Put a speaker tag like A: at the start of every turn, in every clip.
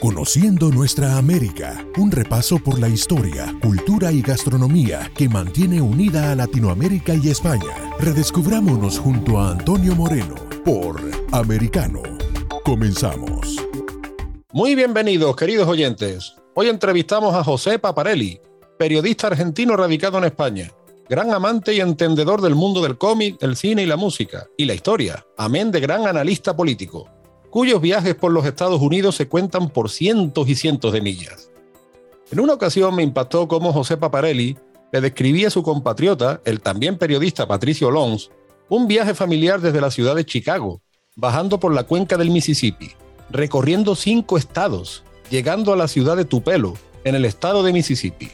A: Conociendo nuestra América, un repaso por la historia, cultura y gastronomía que mantiene unida a Latinoamérica y España. Redescubrámonos junto a Antonio Moreno por Americano. Comenzamos.
B: Muy bienvenidos, queridos oyentes. Hoy entrevistamos a José Paparelli, periodista argentino radicado en España, gran amante y entendedor del mundo del cómic, el cine y la música, y la historia, amén de gran analista político, cuyos viajes por los Estados Unidos se cuentan por cientos y cientos de millas. En una ocasión me impactó cómo José Paparelli le describía a su compatriota, el también periodista Patricio Lons, un viaje familiar desde la ciudad de Chicago, bajando por la cuenca del Mississippi, recorriendo cinco estados, llegando a la ciudad de Tupelo, en el estado de Mississippi.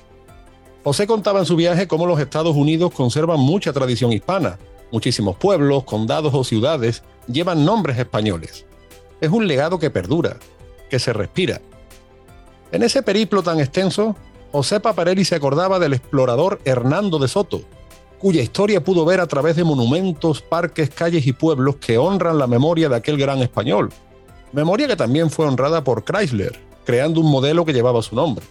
B: José contaba en su viaje cómo los Estados Unidos conservan mucha tradición hispana. Muchísimos pueblos, condados o ciudades llevan nombres españoles. Es un legado que perdura, que se respira. En ese periplo tan extenso, José Paparelli se acordaba del explorador Hernando de Soto, cuya historia pudo ver a través de monumentos, parques, calles y pueblos que honran la memoria de aquel gran español. Memoria que también fue honrada por Chrysler, creando un modelo que llevaba su nombre.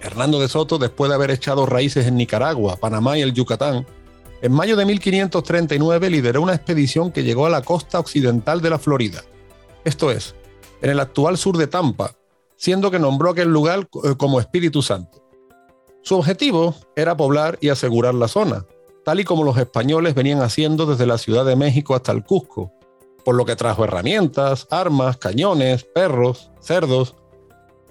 B: Hernando de Soto, después de haber echado raíces en Nicaragua, Panamá y el Yucatán, en mayo de 1539 lideró una expedición que llegó a la costa occidental de la Florida, esto es, en el actual sur de Tampa, siendo que nombró aquel lugar eh, como Espíritu Santo. Su objetivo era poblar y asegurar la zona, tal y como los españoles venían haciendo desde la Ciudad de México hasta el Cusco, por lo que trajo herramientas, armas, cañones, perros, cerdos,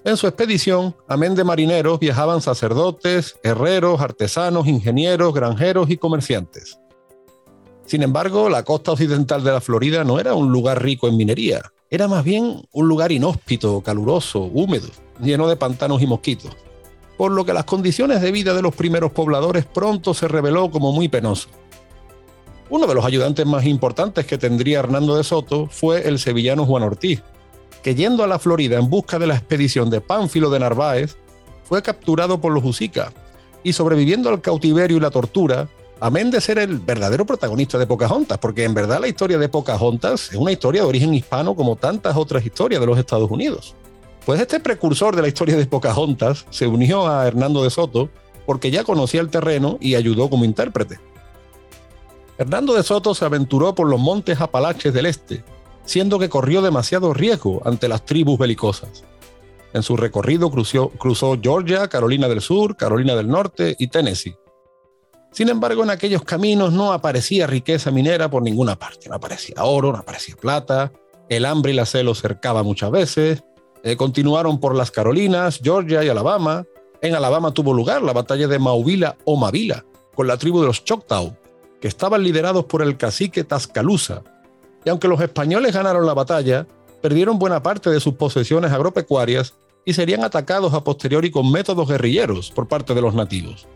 B: en su expedición, amén de marineros, viajaban sacerdotes, herreros, artesanos, ingenieros, granjeros y comerciantes. Sin embargo, la costa occidental de la Florida no era un lugar rico en minería, era más bien un lugar inhóspito, caluroso, húmedo, lleno de pantanos y mosquitos, por lo que las condiciones de vida de los primeros pobladores pronto se reveló como muy penoso. Uno de los ayudantes más importantes que tendría Hernando de Soto fue el sevillano Juan Ortiz, que yendo a la Florida en busca de la expedición de Pánfilo de Narváez, fue capturado por los Usica y sobreviviendo al cautiverio y la tortura, amén de ser el verdadero protagonista de Pocahontas, porque en verdad la historia de Pocahontas es una historia de origen hispano como tantas otras historias de los Estados Unidos. Pues este precursor de la historia de Pocahontas se unió a Hernando de Soto porque ya conocía el terreno y ayudó como intérprete. Hernando de Soto se aventuró por los montes Apalaches del Este, siendo que corrió demasiado riesgo ante las tribus belicosas. En su recorrido cruzó, Georgia, Carolina del Sur, Carolina del Norte y Tennessee. Sin embargo, en aquellos caminos no aparecía riqueza minera por ninguna parte. No aparecía oro, no aparecía plata. El hambre y la sed los cercaba muchas veces. Eh, continuaron por las Carolinas, Georgia y Alabama. En Alabama tuvo lugar la batalla de Mauvila o Mavila con la tribu de los Choctaw, que estaban liderados por el cacique Tascalúa, y aunque los españoles ganaron la batalla, perdieron buena parte de sus posesiones agropecuarias y serían atacados a posteriori con métodos guerrilleros por parte de los nativos.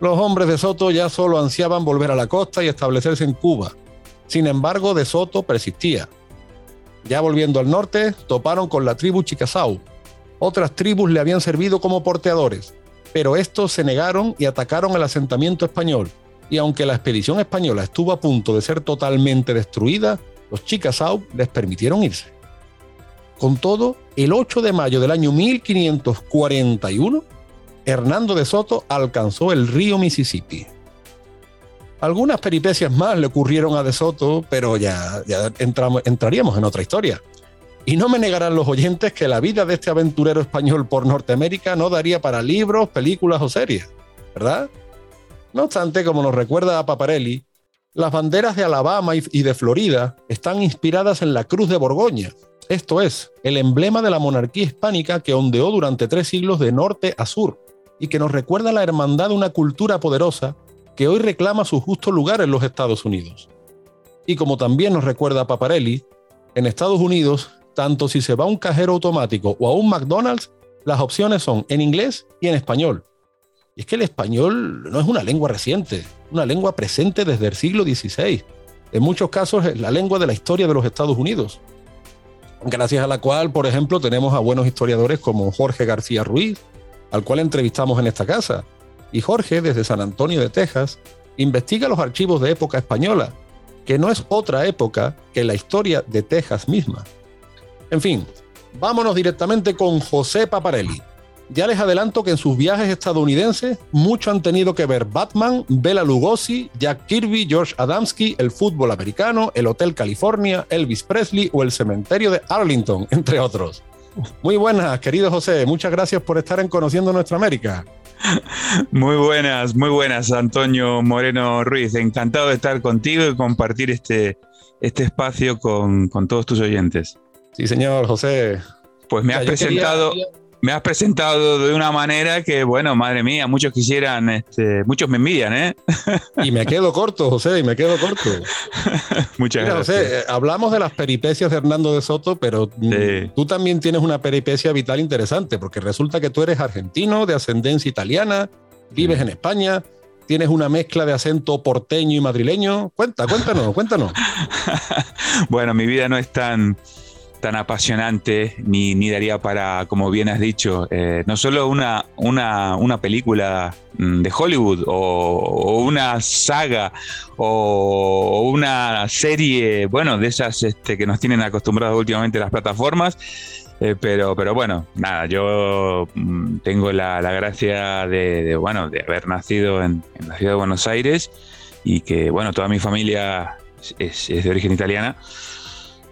B: Los hombres de Soto ya solo ansiaban volver a la costa y establecerse en Cuba. Sin embargo, de Soto persistía. Ya volviendo al norte, toparon con la tribu Chicasau. Otras tribus le habían servido como porteadores, pero estos se negaron y atacaron el asentamiento español, y aunque la expedición española estuvo a punto de ser totalmente destruida, los Chickasaw les permitieron irse. Con todo, el 8 de mayo del año 1541, Hernando de Soto alcanzó el río Mississippi. Algunas peripecias más le ocurrieron a De Soto, pero ya, ya entramos, entraríamos en otra historia. Y no me negarán los oyentes que la vida de este aventurero español por Norteamérica no daría para libros, películas o series, ¿verdad? No obstante, como nos recuerda a Paparelli, las banderas de Alabama y de Florida están inspiradas en la Cruz de Borgoña, esto es, el emblema de la monarquía hispánica que ondeó durante tres siglos de norte a sur y que nos recuerda la hermandad de una cultura poderosa que hoy reclama su justo lugar en los Estados Unidos. Y como también nos recuerda Paparelli, en Estados Unidos tanto si se va a un cajero automático o a un McDonald's, las opciones son en inglés y en español. Y es que el español no es una lengua reciente, una lengua presente desde el siglo XVI. En muchos casos es la lengua de la historia de los Estados Unidos. Gracias a la cual, por ejemplo, tenemos a buenos historiadores como Jorge García Ruiz, al cual entrevistamos en esta casa. Y Jorge, desde San Antonio de Texas, investiga los archivos de época española, que no es otra época que la historia de Texas misma. En fin, vámonos directamente con José Paparelli, ya les adelanto que en sus viajes estadounidenses mucho han tenido que ver Batman, Bela Lugosi, Jack Kirby, George Adamski, el fútbol americano, el Hotel California, Elvis Presley o el cementerio de Arlington, entre otros. Muy buenas, querido José. Muchas gracias por estar en Conociendo Nuestra América.
C: Muy buenas, muy buenas, Antonio Moreno Ruiz. Encantado de estar contigo y compartir este, este espacio con, todos tus oyentes.
B: Sí, señor José.
C: Pues me has presentado me has presentado de una manera que, bueno, madre mía, muchos quisieran, este, muchos me envidian, ¿eh?
B: Y me quedo corto, José, y me quedo corto.
C: Muchas gracias. José,
B: eh, hablamos de las peripecias de Hernando de Soto, pero mm, tú también tienes una peripecia vital interesante, porque resulta que tú eres argentino, de ascendencia italiana, vives en España, tienes una mezcla de acento porteño y madrileño. Cuenta, cuéntanos, cuéntanos.
C: bueno, mi vida no es tan tan apasionante, ni, ni, daría para, como bien has dicho, eh, no solo una, una, una, película mm, de Hollywood o, una saga o una serie, bueno, de esas este, que nos tienen acostumbrados últimamente las plataformas. Eh, pero, pero bueno, nada, yo mm, tengo la, la gracia de, bueno, de haber nacido en, la ciudad de Buenos Aires y que, bueno, toda mi familia es, es de origen italiana.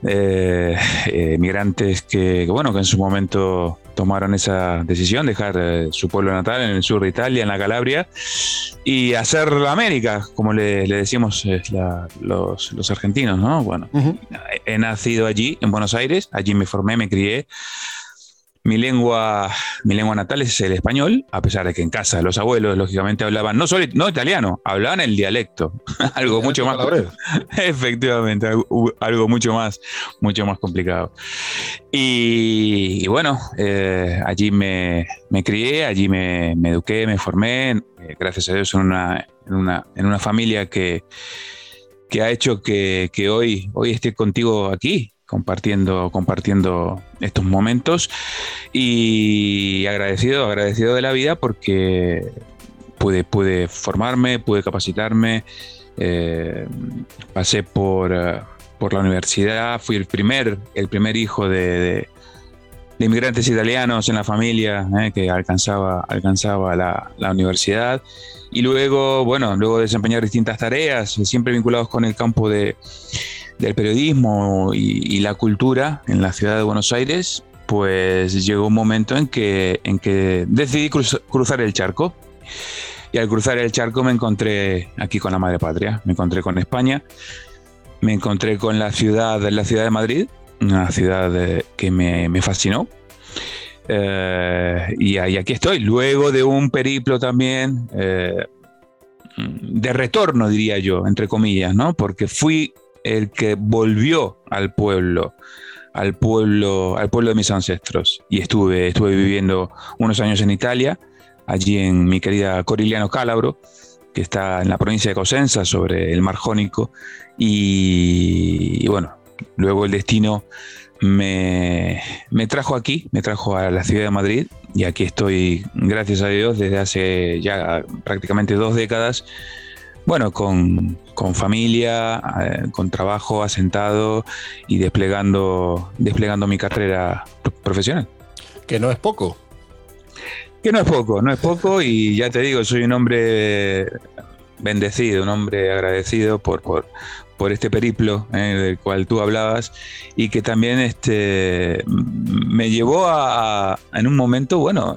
C: Eh, eh, migrantes que, bueno, que en su momento tomaron esa decisión, dejar eh, su pueblo natal en el sur de Italia, en la Calabria, y hacer la América, como le, decimos los, argentinos, ¿no? Bueno, he nacido allí, en Buenos Aires, allí me formé, me crié, mi lengua, mi lengua natal es el español, a pesar de que en casa los abuelos, lógicamente, hablaban no solo no italiano, hablaban el dialecto. algo mucho más. Efectivamente, algo, mucho más, mucho más complicado. Y, bueno, eh, allí me, crié, allí me, eduqué, me formé, eh, gracias a Dios, en una, en una, en una familia que, que ha hecho que, que, hoy, hoy esté contigo aquí, compartiendo, compartiendo estos momentos. Y agradecido, agradecido de la vida porque pude, pude formarme, pude capacitarme, eh, pasé por, eh, por, la universidad, fui el primer, el primer hijo de, inmigrantes italianos en la familia eh, que alcanzaba, alcanzaba la, la, universidad. Y luego, bueno, luego desempeñar distintas tareas, siempre vinculados con el campo de del periodismo y, la cultura en la ciudad de Buenos Aires, pues llegó un momento en que, en que decidí cruzar el charco. Y al cruzar el charco me encontré aquí con la madre patria, me encontré con España, me encontré con la ciudad, la ciudad de Madrid, una ciudad que me, fascinó. Eh, y, aquí estoy, luego de un periplo también eh, de retorno, diría yo, entre comillas, ¿no? Porque fui el que volvió al pueblo, al pueblo, al pueblo de mis ancestros. Y estuve, estuve viviendo unos años en Italia, allí en mi querida Corigliano Calabro, que está en la provincia de Cosenza, sobre el Mar Jónico. Y, bueno, luego el destino me, me, trajo aquí, me trajo a la ciudad de Madrid y aquí estoy, gracias a Dios, desde hace ya prácticamente dos décadas bueno, con, familia, eh, con trabajo asentado y desplegando, desplegando mi carrera profesional.
B: Que no es poco.
C: Que no es poco, no es poco y ya te digo, soy un hombre bendecido, un hombre agradecido por, por, este periplo eh, del cual tú hablabas y que también este, me llevó a, en un momento, bueno,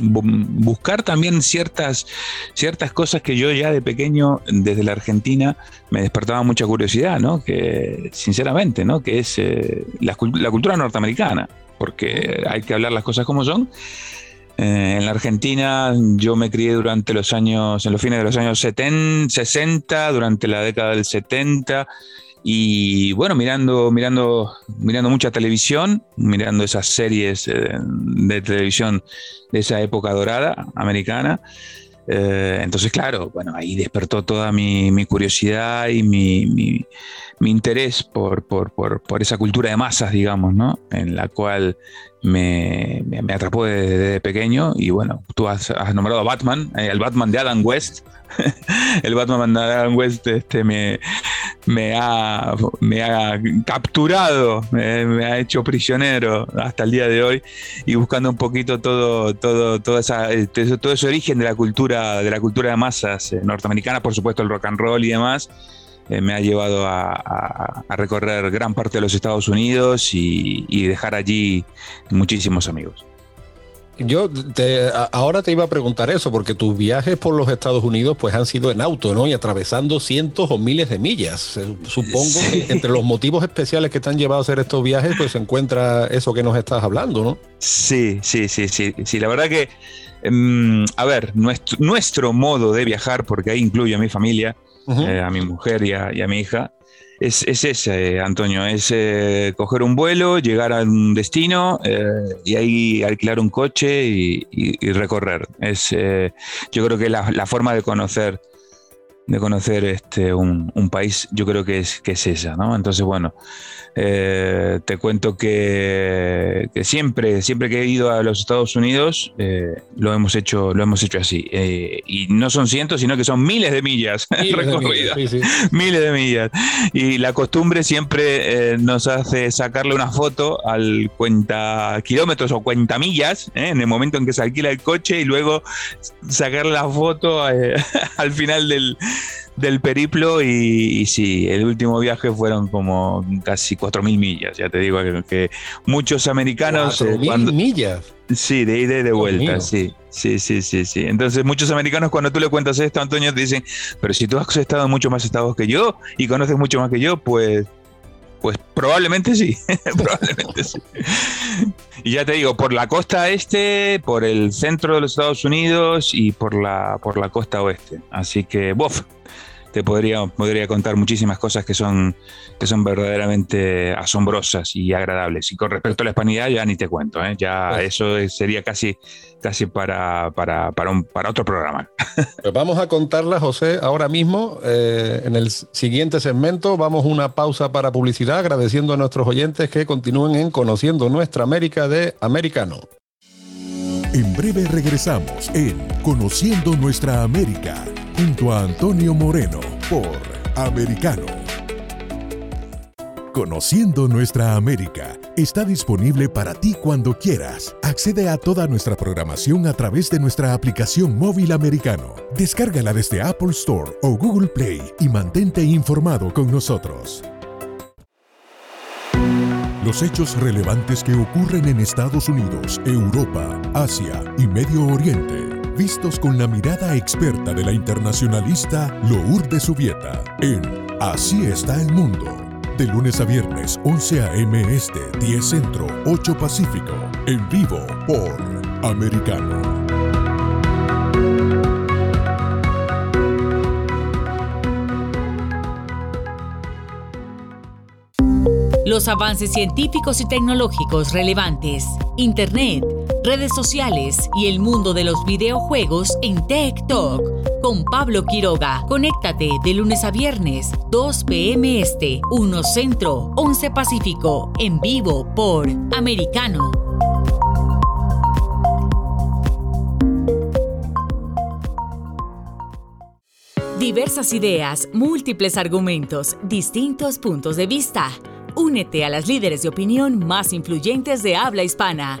C: buscar también ciertas, ciertas cosas que yo ya de pequeño, desde la Argentina, me despertaba mucha curiosidad, ¿no? Que, sinceramente, ¿no? Que es eh, la, cultura norteamericana, porque hay que hablar las cosas como son. Eh, en la Argentina yo me crié durante los años, en los fines de los años 70, 60, durante la década del 70, Y bueno, mirando, mirando, mirando mucha televisión, mirando esas series eh, de televisión de esa época dorada americana. Eh, entonces, claro, bueno, ahí despertó toda mi, curiosidad y mi, interés por, esa cultura de masas, digamos, ¿no? En la cual me, atrapó desde, pequeño. Y bueno, tú has, nombrado a Batman, eh, el Batman de Adam West. el Batman de Adam West este, me, me ha, me ha capturado, me, ha hecho prisionero hasta el día de hoy y buscando un poquito todo, todo, todo, esa, todo ese origen de la cultura, de la cultura de masas eh, norteamericana, por supuesto el rock and roll y demás. Eh, me ha llevado a, recorrer gran parte de los Estados Unidos y dejar allí muchísimos amigos.
B: Yo te, ahora te iba a preguntar eso, porque tus viajes por los Estados Unidos pues han sido en auto, ¿no? Y atravesando cientos o miles de millas. Supongo que entre los motivos especiales que te han llevado a hacer estos viajes, pues se encuentra eso que nos estás hablando, ¿no?
C: Sí, sí, sí, sí. Sí, la verdad que, em, a ver, nuestro, nuestro, modo de viajar, porque ahí incluye a mi familia, eh, a mi mujer y a mi hija, es, ese, Antonio, es eh, coger un vuelo, llegar a un destino eh, y ahí alquilar un coche y, recorrer. Es, yo creo que la, la forma de conocer de conocer este, un, país, yo creo que es, que es esa, ¿no? Entonces, bueno, eh, te cuento que, siempre, siempre que he ido a los Estados Unidos, eh, lo, hemos hecho, lo hemos hecho así. Eh, y no son cientos, sino que son miles de millas recorridas. Miles de millas. Y la costumbre siempre nos hace sacarle una foto al cuenta kilómetros o cuenta millas, en el momento en que se alquila el coche, y luego sacarle la foto al final del del periplo y, sí, el último viaje fueron como casi 4.000 millas, ya te digo que, muchos americanos...
B: ¿4.000 eh, millas?
C: Sí, de ida y de vuelta, sí. Sí, sí, sí, sí. Entonces muchos americanos cuando tú le cuentas esto, Antonio, te dicen, pero si tú has estado en muchos más estados que yo y conoces mucho más que yo, pues pues probablemente sí, probablemente sí. Y ya te digo, por la costa este, por el centro de los Estados Unidos y por la, por la costa oeste. Así que, bof, te podría, podría contar muchísimas cosas que son, que son verdaderamente asombrosas y agradables. Y con respecto a la hispanidad, ya ni te cuento, ¿eh? ya pues eso sería casi, casi para, para, para, un, para otro programa.
B: Pues vamos a contarla, José, ahora mismo. Eh, en el siguiente segmento vamos una pausa para publicidad, agradeciendo a nuestros oyentes que continúen en Conociendo Nuestra América de Americano.
A: En breve regresamos en Conociendo Nuestra América junto a Antonio Moreno por Americano. Conociendo nuestra América está disponible para ti cuando quieras. Accede a toda nuestra programación a través de nuestra aplicación móvil americano. Descárgala desde Apple Store o Google Play y mantente informado con nosotros. Los hechos relevantes que ocurren en Estados Unidos, Europa, Asia y Medio Oriente vistos con la mirada experta de la internacionalista Lourdes Subieta en Así está el mundo. De lunes a viernes, 11 a.m. Este, 10 Centro, 8 Pacífico. En vivo por Americano.
D: Los avances científicos y tecnológicos relevantes, Internet, redes sociales y el mundo de los videojuegos en Tech Talk con Pablo Quiroga. Conéctate de lunes a viernes, 2 p.m. Este, 1 Centro, 11 Pacífico, en vivo por Americano. Diversas ideas, múltiples argumentos, distintos puntos de vista. Únete a las líderes de opinión más influyentes de habla hispana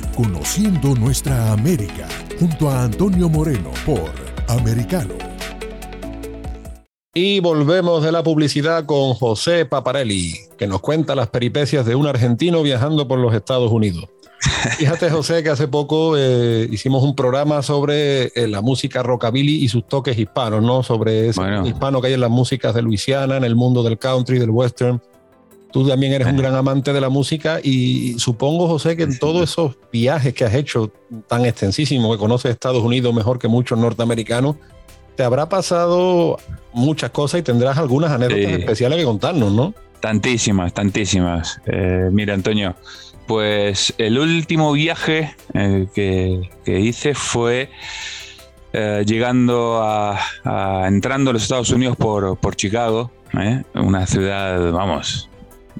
A: Conociendo Nuestra América junto a Antonio Moreno por Americano.
B: Y volvemos de la publicidad con José Paparelli, que nos cuenta las peripecias de un argentino viajando por los Estados Unidos. Fíjate, José, que hace poco eh, hicimos un programa sobre eh, la música rockabilly y sus toques hispanos, ¿no? Sobre ese hispano que hay en las músicas de Luisiana, en el mundo del country, del western. Tú también eres un gran amante de la música y supongo, José, que en todos esos viajes que has hecho tan extensísimos, que conoces Estados Unidos mejor que muchos norteamericanos, te habrá pasado muchas cosas y tendrás algunas anécdotas especiales que contarnos, ¿no?
C: Tantísimas, tantísimas. Eh, mira, Antonio, pues el último viaje eh, que, hice fue eh, llegando a, entrando a los Estados Unidos por, por Chicago, una ciudad, vamos,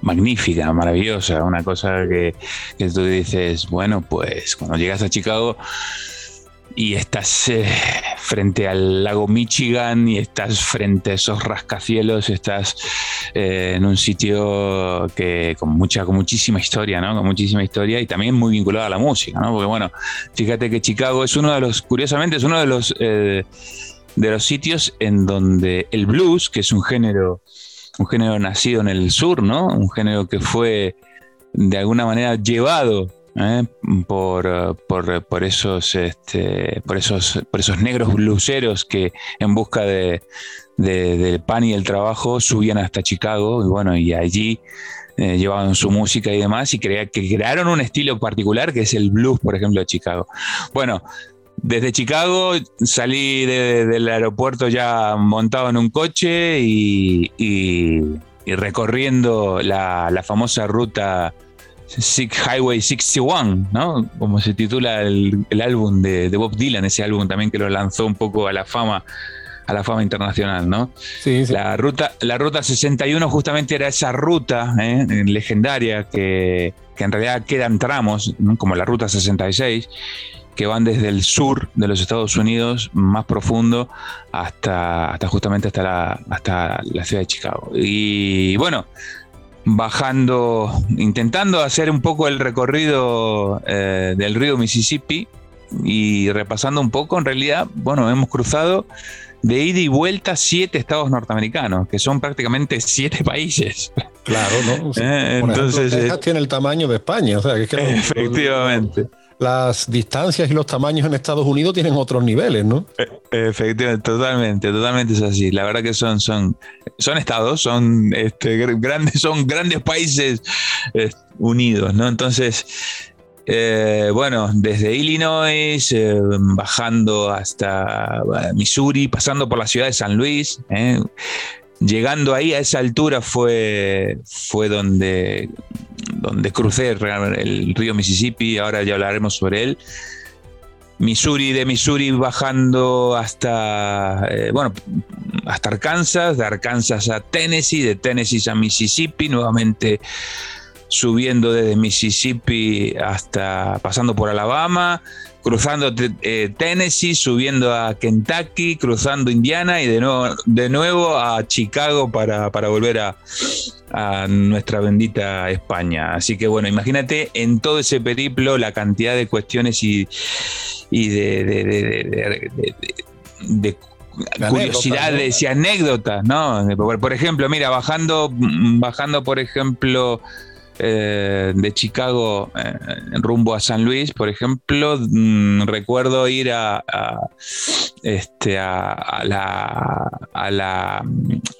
C: magnífica, maravillosa, una cosa que, que tú dices, bueno, pues cuando llegas a Chicago y estás eh, frente al lago Michigan y estás frente a esos rascacielos, estás eh, en un sitio que con mucha, con muchísima historia, ¿no? Con muchísima historia y también muy vinculado a la música, ¿no? Porque bueno, fíjate que Chicago es uno de los, curiosamente, es uno de los eh, de los sitios en donde el blues, que es un género, un género nacido en el sur, ¿no? Un género que fue de alguna manera llevado ¿eh? por, por, esos, este, por, esos, por esos negros bluseros que en busca de, del pan y el trabajo subían hasta Chicago y bueno, y allí eh, llevaban su música y demás y que crearon un estilo particular que es el blues, por ejemplo, de Chicago. Bueno, desde Chicago salí del aeropuerto ya montado en un coche y, recorriendo la, la famosa ruta Highway 61, ¿no? Como se titula el, álbum de, Bob Dylan, ese álbum también que lo lanzó un poco a la fama a la fama internacional, ¿no? Sí, La ruta, la ruta 61 justamente era esa ruta ¿eh? legendaria que, en realidad quedan tramos, como la ruta 66, que van desde el sur de los Estados Unidos más profundo hasta, hasta justamente hasta la, hasta la ciudad de Chicago. Y bueno, bajando, intentando hacer un poco el recorrido eh, del río Mississippi y repasando un poco, en realidad, bueno, hemos cruzado de ida y vuelta siete estados norteamericanos, que son prácticamente siete países.
B: Claro, ¿no? Eh, entonces, Texas tiene el tamaño de España, o sea, que
C: efectivamente
B: las distancias y los tamaños en Estados Unidos tienen otros niveles, ¿no?
C: Eh, efectivamente, totalmente, totalmente es así. La verdad que son, son, son estados, son este, grandes, son grandes países unidos, ¿no? Entonces, eh, bueno, desde Illinois, eh, bajando hasta Missouri, pasando por la ciudad de San Luis, llegando ahí a esa altura fue, fue donde donde crucé el río Mississippi, ahora ya hablaremos sobre él. Missouri, de Missouri bajando hasta, eh, bueno, hasta Arkansas, de Arkansas a Tennessee, de Tennessee a Mississippi, nuevamente subiendo desde Mississippi hasta pasando por Alabama, cruzando eh, Tennessee, subiendo a Kentucky, cruzando Indiana y de nuevo, de nuevo a Chicago para, volver a, nuestra bendita España. Así que bueno, imagínate en todo ese periplo la cantidad de cuestiones y, de, curiosidades y anécdotas, ¿no? Por, ejemplo, mira, bajando, bajando, por ejemplo, eh, de Chicago eh, rumbo a San Luis, por ejemplo, mm, recuerdo ir a, este, a, la, a, la,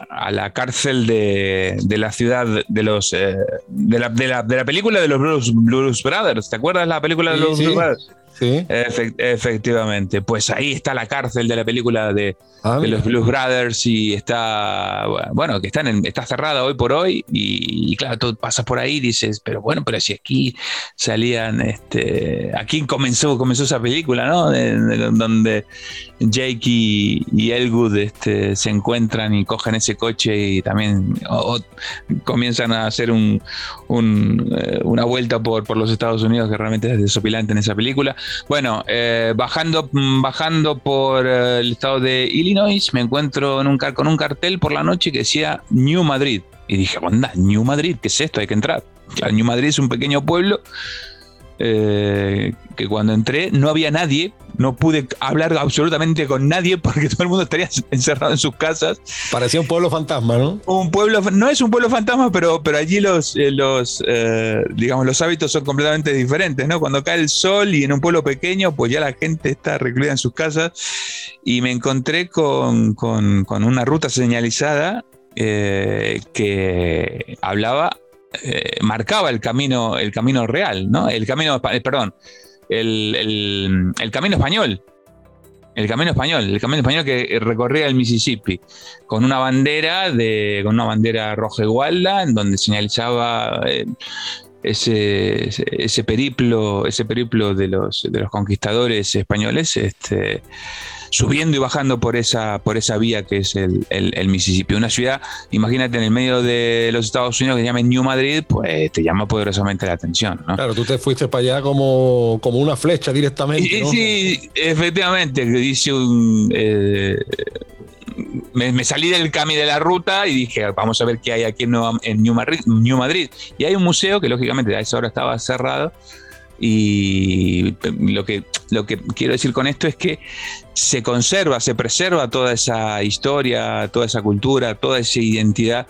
C: a la cárcel de, la ciudad de los eh, de, la, de, la, película de los Blues, Brothers. ¿Te acuerdas la película de los Blues Brothers? Sí. efectivamente. Pues ahí está la cárcel de la película de, ah, los Blues Brothers y está, bueno, que están está cerrada hoy por hoy y, claro, tú pasas por ahí y dices, pero bueno, pero si aquí salían, este, aquí comenzó, comenzó esa película, ¿no? donde Jake y, Elwood este, se encuentran y cogen ese coche y también comienzan a hacer un, eh, una vuelta por, los Estados Unidos que realmente es desopilante en esa película. Bueno, eh, bajando, bajando por eh, el estado de Illinois, me encuentro en un con un cartel por la noche que decía New Madrid. Y dije, onda, New Madrid, ¿qué es esto? Hay que entrar. New Madrid es un pequeño pueblo eh, que cuando entré no había nadie, no pude hablar absolutamente con nadie porque todo el mundo estaría encerrado en sus casas.
B: Parecía un pueblo fantasma, ¿no?
C: Un pueblo, no es un pueblo fantasma, pero, pero allí los, eh, los eh, digamos, los hábitos son completamente diferentes, ¿no? Cuando cae el sol y en un pueblo pequeño, pues ya la gente está recluida en sus casas y me encontré con, una ruta señalizada que hablaba eh, marcaba el camino, el camino real, ¿no? El camino, eh, perdón, el, camino español. El camino español, el camino español que recorría el Mississippi, con una bandera de, con una bandera roja igualda, en donde señalizaba eh, ese, ese, periplo, ese periplo de los, de los conquistadores españoles, este, subiendo y bajando por esa, por esa vía que es el, Mississippi. Una ciudad, imagínate, en el medio de los Estados Unidos que se llama New Madrid, pues te llama poderosamente la atención.
B: Claro, tú te fuiste para allá como, como una flecha directamente.
C: Sí, efectivamente, dice un... Eh, me, salí del camino de la ruta y dije, vamos a ver qué hay aquí en, en New, Madrid, New Madrid. Y hay un museo que lógicamente a esa hora estaba cerrado y lo que, lo que quiero decir con esto es que se conserva, se preserva toda esa historia, toda esa cultura, toda esa identidad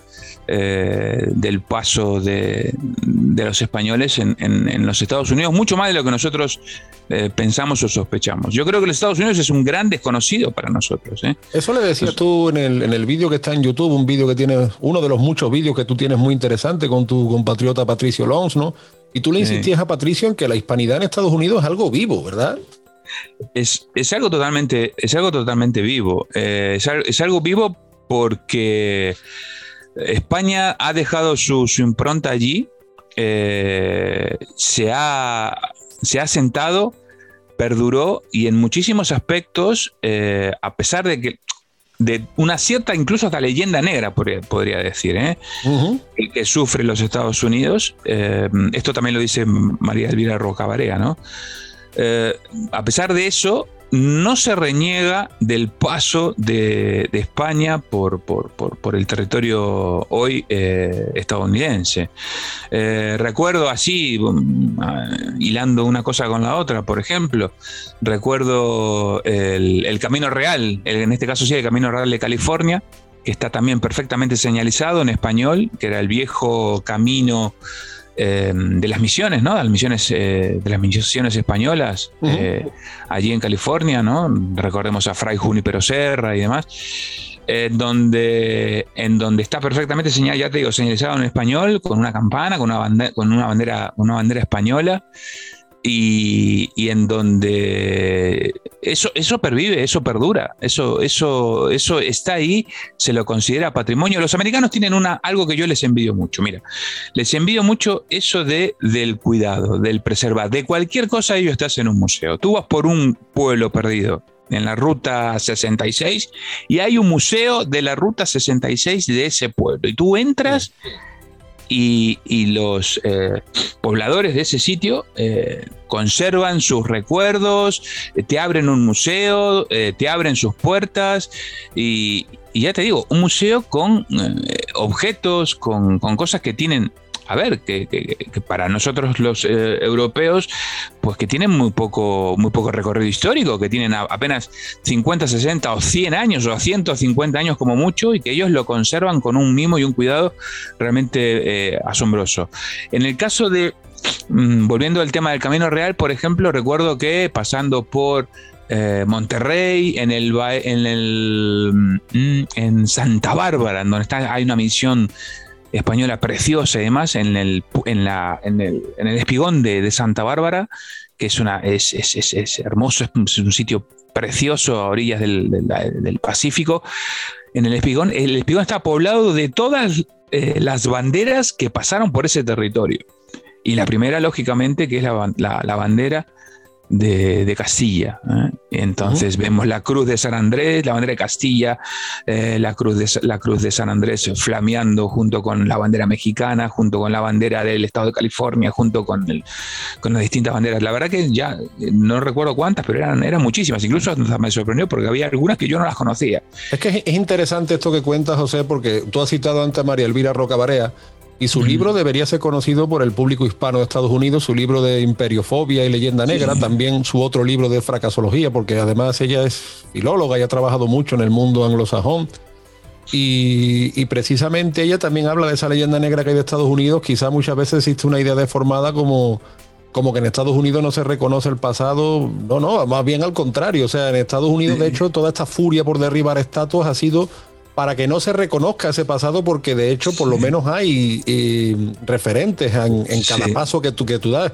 C: eh, del paso de, los españoles en, los Estados Unidos, mucho más de lo que nosotros eh, pensamos o sospechamos. Yo creo que los Estados Unidos es un gran desconocido para nosotros. ¿eh?
B: Eso le decías tú en el, en el vídeo que está en YouTube, un vídeo que tiene, uno de los muchos vídeos que tú tienes muy interesante con tu compatriota Patricio Lons, ¿no? Y tú le insistías a Patricio en que la hispanidad en Estados Unidos es algo vivo, ¿verdad?
C: Es, algo, totalmente, es algo totalmente vivo. Eh, es, algo vivo porque España ha dejado su, impronta allí, eh, se, ha, se ha sentado, perduró y en muchísimos aspectos, eh, a pesar de que de una cierta, incluso hasta leyenda negra, podría, decir, ¿eh? que sufre los Estados Unidos. Eh, esto también lo dice María Elvira Rocabarea, ¿no? Eh, a pesar de eso, no se reniega del paso de, España por, el territorio hoy eh, estadounidense. Eh, recuerdo así, um, ah, hilando una cosa con la otra, por ejemplo, recuerdo el, Camino Real, en este caso sí, el Camino Real de California, que está también perfectamente señalizado en español, que era el viejo camino eh, de las misiones, ¿no? De las misiones, eh, de las misiones españolas eh, allí en California, ¿no? Recordemos a Fray Junipero Serra y demás. donde, en donde está perfectamente señalado, ya te digo, señalizado en español, con una campana, con una con una bandera, una bandera española y, en donde eso, eso pervive, eso perdura, eso, eso, eso está ahí, se lo considera patrimonio. Los americanos tienen una, algo que yo les envidio mucho, mira, les envidio mucho eso de, del cuidado, del preservar, de cualquier cosa ellos estás en un museo. Tú vas por un pueblo perdido, en la ruta 66 y hay un museo de la ruta 66 de ese pueblo y tú entras y, los eh, pobladores de ese sitio eh, conservan sus recuerdos, eh, te abren un museo, te abren sus puertas y, ya te digo, un museo con objetos, con, cosas que tienen a ver, que, para nosotros los eh, europeos, pues que tienen muy poco, muy poco recorrido histórico, que tienen apenas 50, 60 o 100 años o 150 años como mucho y que ellos lo conservan con un mimo y un cuidado realmente eh, asombroso. En el caso de, mm, volviendo al tema del Camino Real, por ejemplo, recuerdo que pasando por eh, Monterrey, en el, en el mm, en Santa Bárbara, donde está, hay una misión española preciosa y demás en el, en la, en el, espigón de, Santa Bárbara, que es, una, es, es, hermoso, es un sitio precioso a orillas del, Pacífico. En el Espigón, el Espigón está poblado de todas eh, las banderas que pasaron por ese territorio. Y la primera, lógicamente, que es la bandera de, Castilla. ¿eh? Entonces vemos la cruz de San Andrés, la bandera de Castilla, eh, la, cruz de, la cruz de San Andrés flameando junto con la bandera mexicana, junto con la bandera del estado de California, junto con, el, con las distintas banderas. La verdad que ya no recuerdo cuántas, pero eran, eran muchísimas. Incluso me sorprendió porque había algunas que yo no las conocía.
B: Es que es interesante esto que cuentas, José, porque tú has citado antes a María Elvira Roca Barea y su libro debería ser conocido por el público hispano de Estados Unidos, su libro de Imperiofobia y Leyenda Negra, también su otro libro de fracasología, porque además ella es filóloga y ha trabajado mucho en el mundo anglosajón. Y, y, precisamente ella también habla de esa leyenda negra que hay de Estados Unidos. Quizá muchas veces existe una idea deformada como, como que en Estados Unidos no se reconoce el pasado. No, no, más bien al contrario. O sea, en Estados Unidos, de hecho, toda esta furia por derribar estatuas ha sido para que no se reconozca ese pasado, porque de hecho por lo menos hay eh, referentes en, cada paso que tú, que tú das.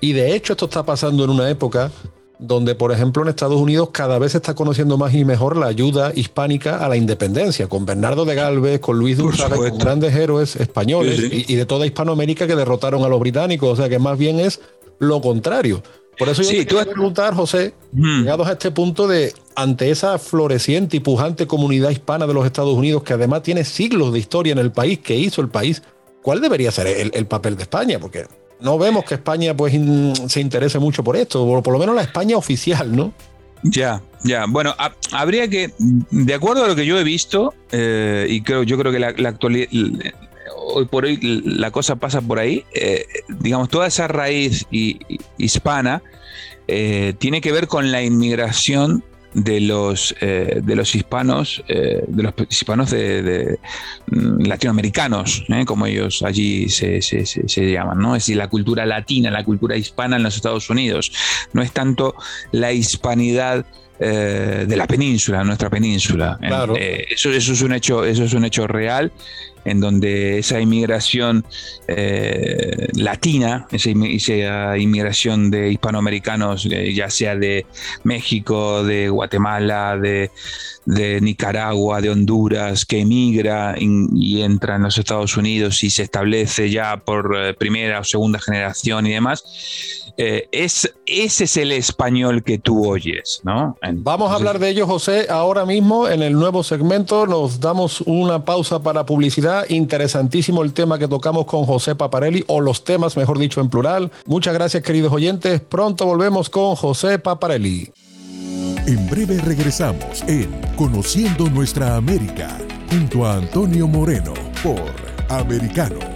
B: Y de hecho esto está pasando en una época donde, por ejemplo, en Estados Unidos cada vez se está conociendo más y mejor la ayuda hispánica a la independencia, con Bernardo de Galvez, con Luis González, con grandes héroes españoles Y, y de toda Hispanoamérica que derrotaron a los británicos. O sea que más bien es lo contrario. Por eso yo te quiero preguntar, José, llegados a este punto de, ante esa floreciente y pujante comunidad hispana de los Estados Unidos, que además tiene siglos de historia en el país, que hizo el país, ¿cuál debería ser el, papel de España? Porque no vemos que España pues se interese mucho por esto, o por lo menos la España oficial, ¿no?
C: Ya, ya. Bueno, habría que, de acuerdo a lo que yo he visto, eh, y creo, yo creo que la, actualidad, hoy por hoy la cosa pasa por ahí, eh, digamos, toda esa raíz hispana eh, tiene que ver con la inmigración de los, eh, de los hispanos, de los hispanos de, mm, latinoamericanos, como ellos allí se, llaman, ¿no? Es decir, la cultura latina, la cultura hispana en los Estados Unidos. No es tanto la hispanidad de la península, nuestra península. eso, eso, es un hecho, eso es un hecho real en donde esa inmigración eh, latina, esa, inmigración de hispanoamericanos, eh, ya sea de México, de Guatemala, de, Nicaragua, de Honduras, que emigra y, entra en los Estados Unidos y se establece ya por eh, primera o segunda generación y demás, es, ese es el español que tú oyes, ¿no?
B: Vamos a hablar de ello, José, ahora mismo en el nuevo segmento. Nos damos una pausa para publicidad Interesantísimo el tema que tocamos con José Paparelli, o los temas, mejor dicho, en plural. Muchas gracias, queridos oyentes. Pronto volvemos con José Paparelli.
A: En breve regresamos en Conociendo Nuestra América, junto a Antonio Moreno, por Americano.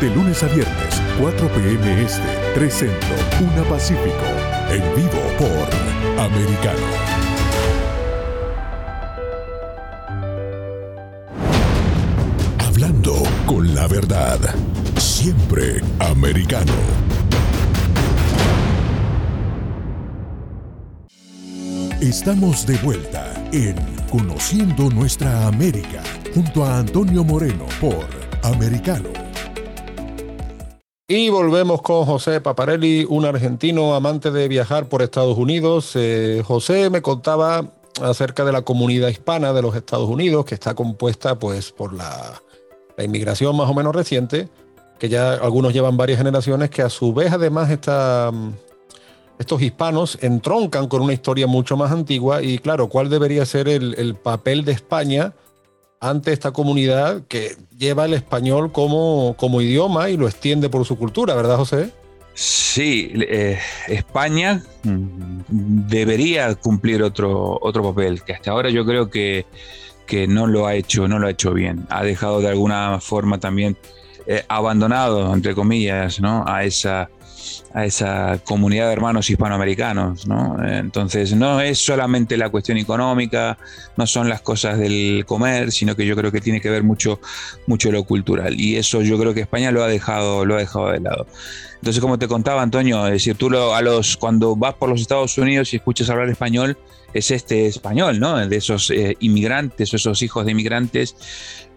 A: de lunes a viernes, 4 p.m. Este, 3 Centro, 1 Pacífico. En vivo por Americano. Hablando con la verdad. Siempre americano. Estamos de vuelta en Conociendo Nuestra América junto a Antonio Moreno por Americano.
B: Y volvemos con José Paparelli, un argentino amante de viajar por Estados Unidos. Eh, José me contaba acerca de la comunidad hispana de los Estados Unidos, que está compuesta pues por la, inmigración más o menos reciente, que ya algunos llevan varias generaciones, que a su vez además está, estos hispanos entroncan con una historia mucho más antigua y claro, ¿cuál debería ser el papel de España? Ante esta comunidad que lleva el español como, como idioma y lo extiende por su cultura, ¿verdad, José?
C: Sí, eh, España mm, debería cumplir otro, otro papel, que hasta ahora yo creo que, que no lo ha hecho, no lo ha hecho bien. Ha dejado de alguna forma también eh, abandonado, entre comillas, ¿no? a esa a esa comunidad de hermanos hispanoamericanos. ¿no? Entonces, no es solamente la cuestión económica, no son las cosas del comer, sino que yo creo que tiene que ver mucho, mucho lo cultural. Y eso yo creo que España lo ha dejado, lo ha dejado de lado. Entonces, como te contaba Antonio, es decir, tú a los, cuando vas por los Estados Unidos y escuchas hablar español, es este español, ¿no? De esos eh, inmigrantes esos hijos de inmigrantes,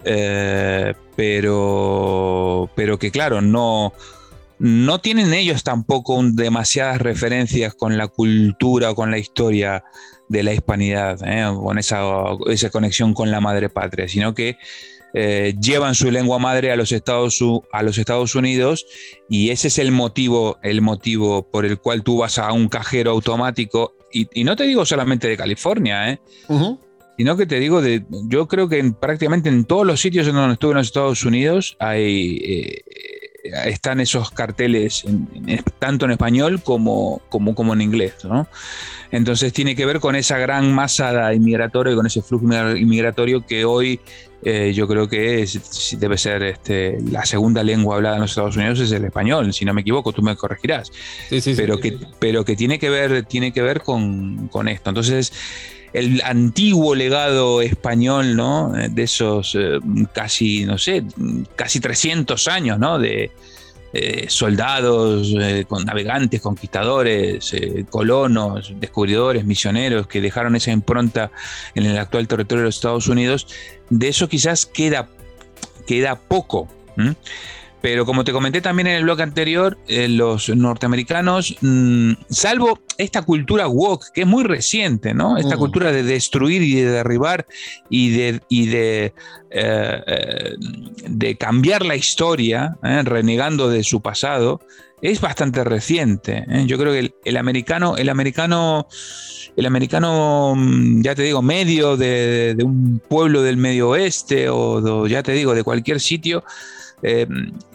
C: eh, pero, pero que claro, no, no tienen ellos tampoco demasiadas referencias con la cultura o con la historia de la hispanidad, ¿eh? con esa, esa, conexión con la madre patria, sino que eh, llevan su lengua madre a los, Estados, a los Estados Unidos y ese es el motivo, el motivo por el cual tú vas a un cajero automático, y, no te digo solamente de California, ¿eh? sino que te digo, de, yo creo que prácticamente en todos los sitios en donde estuve en los Estados Unidos hay están esos carteles tanto en español como, como, como en inglés. ¿no? Entonces tiene que ver con esa gran masa inmigratoria y con ese flujo inmigratorio que hoy eh, yo creo que debe ser este, la segunda lengua hablada en los Estados Unidos es el español, si no me equivoco, tú me corregirás. pero, que, pero que tiene que ver, tiene que ver con, con esto. Entonces, el antiguo legado español, ¿no? De esos eh, casi, no sé, casi 300 años, ¿no? De eh, soldados, eh, con navegantes, conquistadores, colonos, descubridores, misioneros que dejaron esa impronta en el actual territorio de los Estados Unidos, de eso quizás queda, queda poco. Pero como te comenté también en el blog anterior, eh, los norteamericanos, mm, salvo esta cultura woke, que es muy reciente, ¿no? Esta mm. cultura de destruir y de derribar y de, y de, eh, eh, de cambiar la historia, renegando de su pasado, es bastante reciente. Yo creo que el, americano, el americano, el americano, mm, ya te digo, medio de, de un pueblo del medio oeste o ya te digo, de cualquier sitio, eh,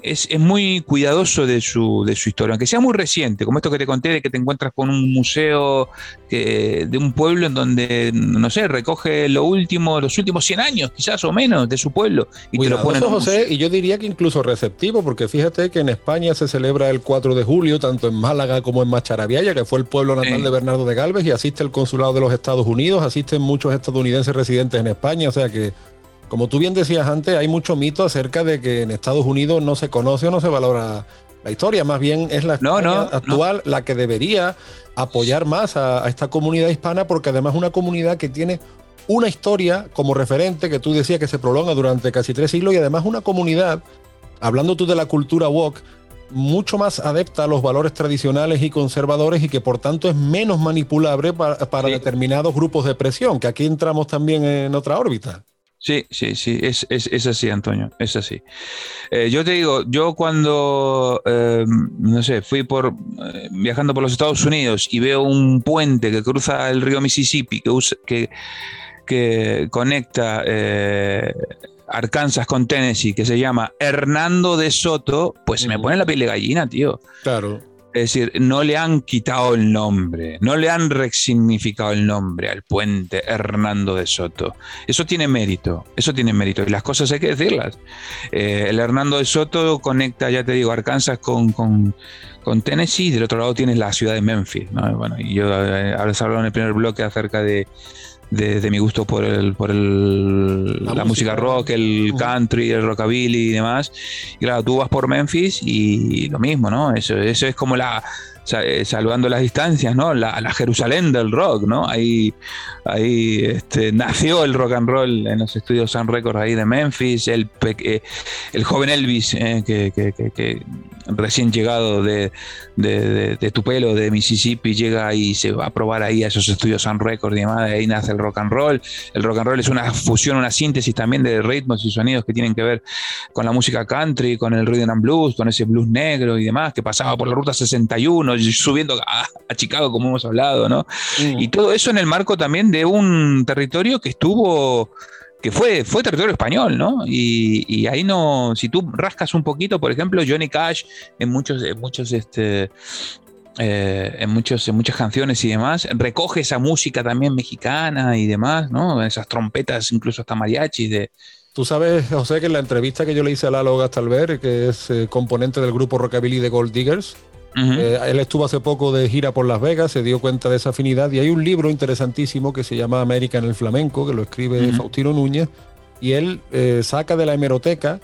C: es, muy cuidadoso de su, de su historia, aunque sea muy reciente, como esto que te conté de que te encuentras con un museo de un pueblo en donde, no sé, recoge lo último, los últimos 100 años, quizás o menos, de su pueblo.
B: Y te lo pone José, y yo diría que incluso receptivo, porque fíjate que en España se celebra el 4 de julio, tanto en Málaga como en Macharabiaya, que fue el pueblo natal de Bernardo de Galvez, y asiste el consulado de los Estados Unidos, asisten muchos estadounidenses residentes en España, o sea que como tú bien decías antes, hay mucho mito acerca de que en Estados Unidos no se conoce o no se valora la historia, más bien es la actual la que debería apoyar más a, esta comunidad hispana, porque además es una comunidad que tiene una historia como referente que tú decías que se prolonga durante casi tres siglos y además una comunidad, hablando tú de la cultura woke, mucho más adepta a los valores tradicionales y conservadores y que por tanto es menos manipulable para, determinados grupos de presión, que aquí entramos también en otra órbita.
C: Sí, sí, sí, es, es, así, Antonio, es así. Eh, yo te digo, yo cuando, em, no sé, fui por, eh, viajando por los Estados Unidos y veo un puente que cruza el río Mississippi, que, que, que conecta eh, Arkansas con Tennessee, que se llama Hernando de Soto, pues se me pone la piel de gallina, tío.
B: Claro.
C: Decir, no le han quitado el nombre, no le han resignificado el nombre al puente Hernando de Soto. Eso tiene mérito, eso tiene mérito. Y las cosas hay que decirlas. Eh, el Hernando de Soto conecta, ya te digo, Arkansas con, con, Tennessee y del otro lado tienes la ciudad de Memphis. Bueno, y yo eh, hablado en el primer bloque acerca de, de, mi gusto por el por el, la, música, rock, el country, el rockabilly y demás. Y claro, tú vas por Memphis y lo mismo, ¿no? Eso, eso es como la salvando las distancias, ¿no? La, Jerusalén del rock, ¿no? Ahí, ahí este, nació el rock and roll en los estudios Sun Records ahí de Memphis, el, eh, el joven Elvis, eh, que, que, que, recién llegado de, de, de, Tupelo, de Mississippi, llega y se va a probar ahí a esos estudios Sun Records y demás, de ahí nace el rock and roll. El rock and roll es una fusión, una síntesis también de ritmos y sonidos que tienen que ver con la música country, con el rhythm and blues, con ese blues negro y demás, que pasaba por la ruta 61, subiendo a, Chicago, como hemos hablado, ¿no? Mm. Y todo eso en el marco también de un territorio que estuvo que fue, fue territorio español, ¿no? Y, ahí no, si tú rascas un poquito, por ejemplo, Johnny Cash en muchos, en muchos, este, eh, en, muchos, en muchas canciones y demás, recoge esa música también mexicana y demás, ¿no? Esas trompetas, incluso hasta mariachis de...
B: Tú sabes, José, que en la entrevista que yo le hice a Lalo Gastalver, que es eh, componente del grupo Rockabilly de Gold Diggers, eh, él estuvo hace poco de gira por Las Vegas, se dio cuenta de esa afinidad y hay un libro interesantísimo que se llama América en el Flamenco, que lo escribe Faustino Núñez, y él eh, saca de la hemeroteca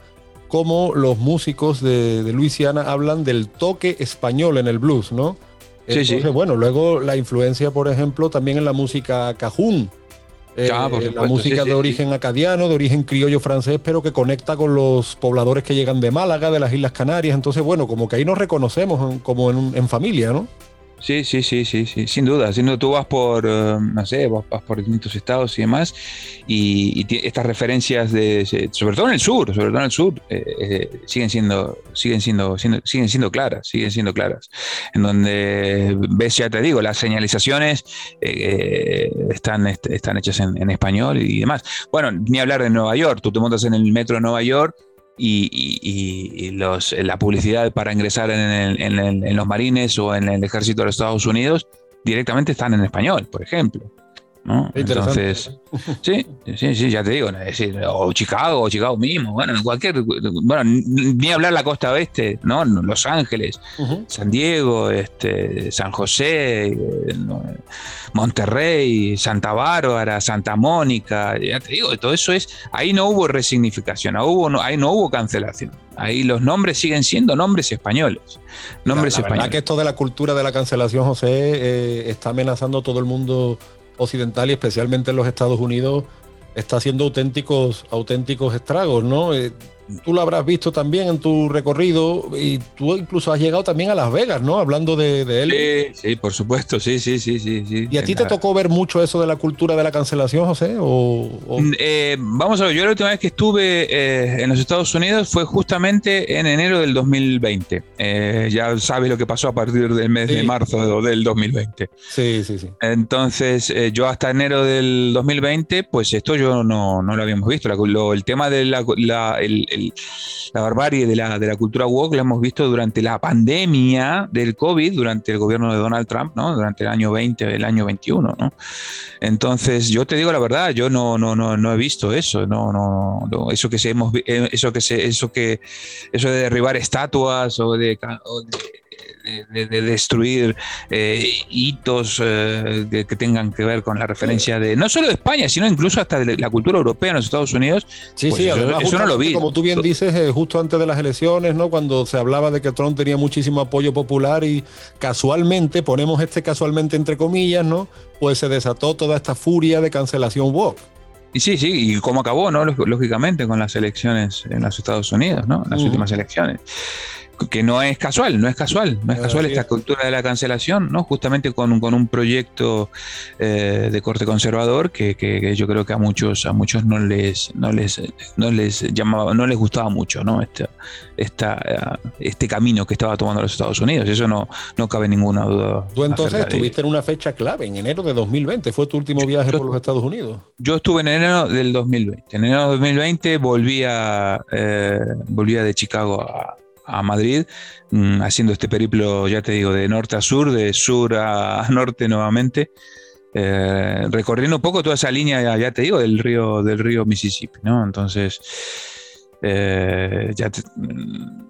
B: cómo los músicos de, Luisiana hablan del toque español en el blues, ¿no?
C: Sí, sí.
B: bueno, luego la influencia, por ejemplo, también en la música cajún, eh, la música de origen acadiano, de origen criollo francés, pero que conecta con los pobladores que llegan de Málaga, de las Islas Canarias. Entonces, bueno, como que ahí nos reconocemos como en, en familia, ¿no?
C: Sí, sí, sí, sí, sí, sin duda. Sin duda, tú vas por, eh, no sé, vas, por distintos estados y demás, y, estas referencias de, sobre todo en el sur, sobre todo en el sur, eh, eh, siguen siendo, siguen siendo, siguen siendo claras, siguen siendo claras. En donde ves, ya te digo, las señalizaciones están, están hechas en, en español y demás. Bueno, ni hablar de Nueva York. Tú te montas en el metro de Nueva York y, los, la publicidad para ingresar en, los marines o en el ejército de los Estados Unidos directamente están en español, por ejemplo. Entonces, sí, sí, sí, ya te digo, o Chicago, o Chicago mismo, bueno, cualquier, bueno, ni hablar la costa oeste, ¿no? Los Ángeles, San Diego, este, San José, Monterrey, Santa Bárbara, Santa Mónica, ya te digo, todo eso es, ahí no hubo resignificación, ahí, hubo, ahí no hubo cancelación. Ahí los nombres siguen siendo nombres españoles. Nombres la,
B: españoles. que esto de la cultura de la cancelación, José, eh, está amenazando a todo el mundo occidental y especialmente en los Estados Unidos está haciendo auténticos, auténticos estragos, ¿no? Eh, tú lo habrás visto también en tu recorrido y tú incluso has llegado también a Las Vegas, ¿no? Hablando de,
C: él. Sí, sí, por supuesto, sí, sí, sí, sí.
B: ¿Y a ti te tocó ver mucho eso de la cultura de la cancelación, José? ¿O,
C: mm, eh, vamos a ver, yo la última vez que estuve eh, en los Estados Unidos fue justamente en enero del 2020. Eh, ya sabes lo que pasó a partir del mes de marzo del 2020.
B: Sí, sí, sí.
C: Entonces, yo hasta enero del 2020, pues esto yo no, no lo habíamos visto. el tema de la, la barbarie de la, de la cultura woke la hemos visto durante la pandemia del COVID, durante el gobierno de Donald Trump, ¿no? Durante el año 20, el año 21, ¿no? Entonces, yo te digo la verdad, yo no, no, no, no he visto eso, no, no, eso que se hemos, eh, eso que se, eso que, eso de derribar estatuas o de de, destruir eh, hitos eh, que tengan que ver con la referencia de no solo de España, sino incluso hasta de la cultura europea en los Estados Unidos.
B: Sí, sí,
C: pues eso, no lo vi.
B: Como tú bien dices, eh, justo antes de las elecciones, ¿no? Cuando se hablaba de que Trump tenía muchísimo apoyo popular y casualmente, ponemos este casualmente entre comillas, ¿no? Pues se desató toda esta furia de cancelación woke.
C: Y sí, sí, y cómo acabó, ¿no? Lógicamente con las elecciones en los Estados Unidos, ¿no? Las últimas elecciones. Que no es casual, no es casual, no es casual esta cultura de la cancelación, ¿no? Justamente con, con un proyecto eh, de corte conservador que, que, yo creo que a muchos, a muchos no les, no les, no les llamaba, no les gustaba mucho, ¿no? Este, esta, eh, este camino que estaba tomando los Estados Unidos. Eso no, no cabe ninguna duda.
B: Tú entonces estuviste en una fecha clave, en enero de 2020, fue tu último viaje por los Estados Unidos.
C: Yo estuve en enero del 2020. En enero del 2020 volvía, eh, volvía de Chicago a a Madrid, mm, haciendo este periplo, ya te digo, de norte a sur, de sur a norte nuevamente, eh, recorriendo un poco toda esa línea, ya te digo, del río, del río Mississippi, ¿no? Entonces, eh, ya mm,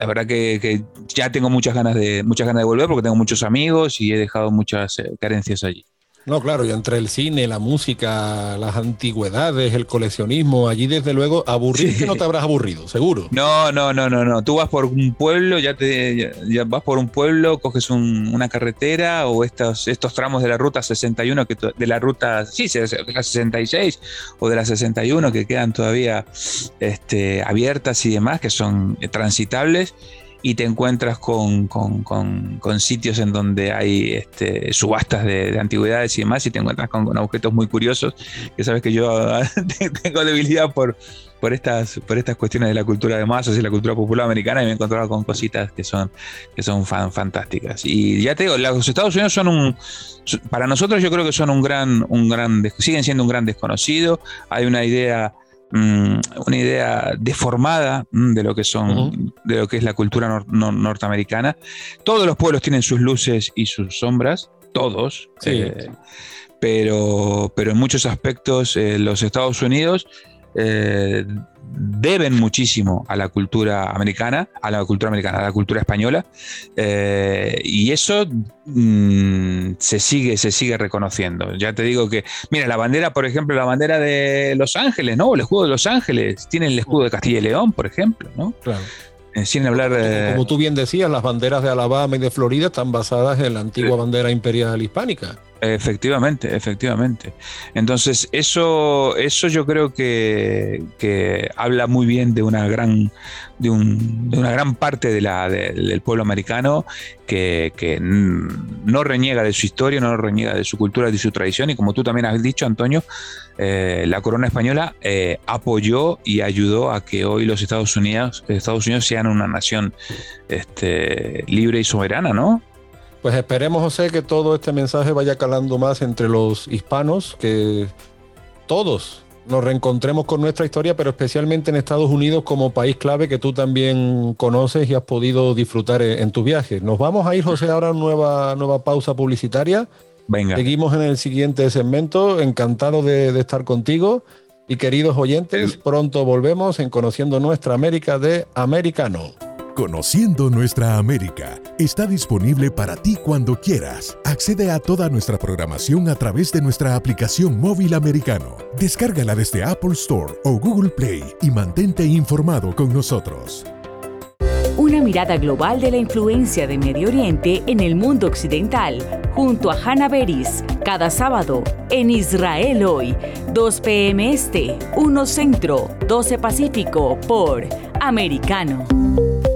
C: la verdad que, ya tengo muchas ganas de muchas ganas de volver porque tengo muchos amigos y he dejado muchas eh, carencias allí.
B: No, claro, y entre el cine, la música, las antigüedades, el coleccionismo, allí desde luego aburrirte no te habrás aburrido, seguro.
C: No, no, no, no, no. Tú vas por un pueblo, ya te ya, vas por un pueblo, coges una carretera o estos, estos tramos de la ruta 61, que, de la ruta, sí, la 66 o de la 61 que quedan todavía este, abiertas y demás, que son transitables y te encuentras con, sitios en donde hay este, subastas de, antigüedades y demás, y te encuentras con, objetos muy curiosos, que sabes que yo tengo debilidad por, por, estas, por estas cuestiones de la cultura de masas y la cultura popular americana, y me he encontrado con cositas que son, que son fantásticas. Y ya te digo, los Estados Unidos son un, para nosotros yo creo que son un gran, un gran, siguen siendo un gran desconocido, hay una idea Mm, una idea deformada mm, de lo que son, de lo que es la cultura norteamericana. Todos los pueblos tienen sus luces y sus sombras, todos. Eh, pero, pero en muchos aspectos eh, los Estados Unidos eh, deben muchísimo a la cultura americana, a la cultura americana, a la cultura española, eh, y eso mm, se sigue, se sigue reconociendo. Ya te digo que, mira, la bandera, por ejemplo, la bandera de Los Ángeles, ¿no? El escudo de Los Ángeles, tiene el escudo de Castilla y León, por ejemplo, ¿no?
B: Claro.
C: Eh, sin hablar
B: de... Como tú bien decías, las banderas de Alabama y de Florida están basadas en la antigua bandera imperial hispánica.
C: Efectivamente, efectivamente. Entonces, eso, eso yo creo que, habla muy bien de una gran, de, una gran parte de la, del pueblo americano que, no reniega de su historia, no reniega de su cultura, de su tradición. Y como tú también has dicho, Antonio, eh, la corona española eh, apoyó y ayudó a que hoy los Estados Unidos, Estados Unidos sean una nación este, libre y soberana, ¿no?
B: Pues esperemos, José, que todo este mensaje vaya calando más entre los hispanos, que todos nos reencontremos con nuestra historia, pero especialmente en Estados Unidos como país clave que tú también conoces y has podido disfrutar en tus viajes. Nos vamos a ir, José, ahora a una nueva, nueva pausa publicitaria.
C: Venga.
B: Seguimos en el siguiente segmento. Encantado de, de estar contigo. Y queridos oyentes, pronto volvemos en Conociendo Nuestra América de Americano.
A: Conociendo Nuestra América está disponible para ti cuando quieras. Accede a toda nuestra programación a través de nuestra aplicación móvil americano. Descárgala desde Apple Store o Google Play y mantente informado con nosotros.
D: Una mirada global de la influencia de Medio Oriente en el mundo occidental, junto a Hannah Beris, cada sábado en Israel hoy, 2 p.m. Este, 1 Centro, 12 Pacífico, por Americano.